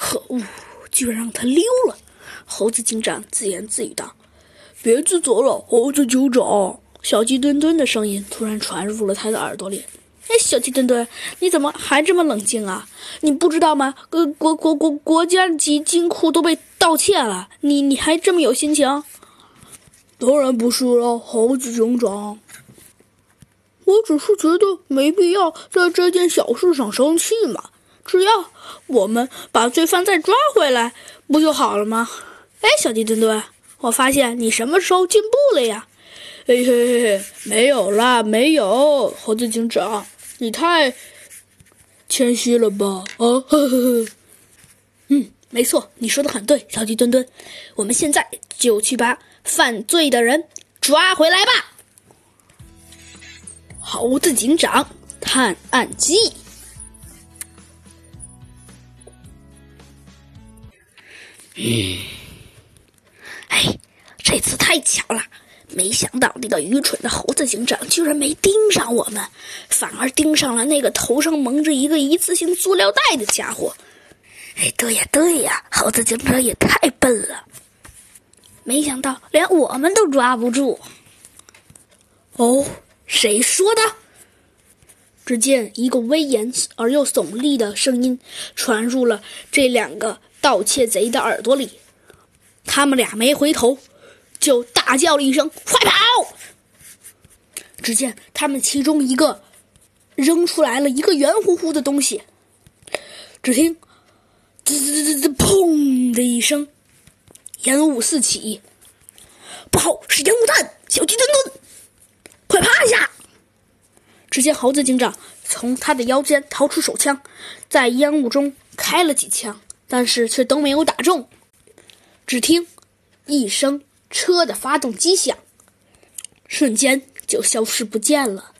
可恶，居然让他溜了！猴子警长自言自语道：“别自责了，猴子警长。”小鸡墩墩的声音突然传入了他的耳朵里。哎，小鸡墩墩，你怎么还这么冷静啊？你不知道吗？国国国国国家级金库都被盗窃了，你你还这么有心情？当然不是了，猴子警长。我只是觉得没必要在这件小事上生气嘛。只要我们把罪犯再抓回来，不就好了吗？哎，小鸡墩墩，我发现你什么时候进步了呀？嘿嘿嘿嘿，没有啦，没有，猴子警长。你太谦虚了吧？啊，呵呵呵，嗯，没错，你说的很对，小鸡墩墩，我们现在就去把犯罪的人抓回来吧。猴子警长探案记。嗯，哎，这次太巧了。没想到那个愚蠢的猴子警长居然没盯上我们，反而盯上了那个头上蒙着一个一次性塑料袋的家伙。哎，对呀对呀，猴子警长也太笨了，没想到连我们都抓不住。哦，谁说的？只见一个威严而又耸立的声音传入了这两个盗窃贼的耳朵里，他们俩没回头。就大叫了一声：“快跑！”只见他们其中一个扔出来了一个圆乎乎的东西，只听“滋滋滋滋砰”的一声，烟雾四起。不好，是烟雾弹！小鸡墩墩，快趴下！只见猴子警长从他的腰间掏出手枪，在烟雾中开了几枪，但是却都没有打中。只听一声。车的发动机响，瞬间就消失不见了。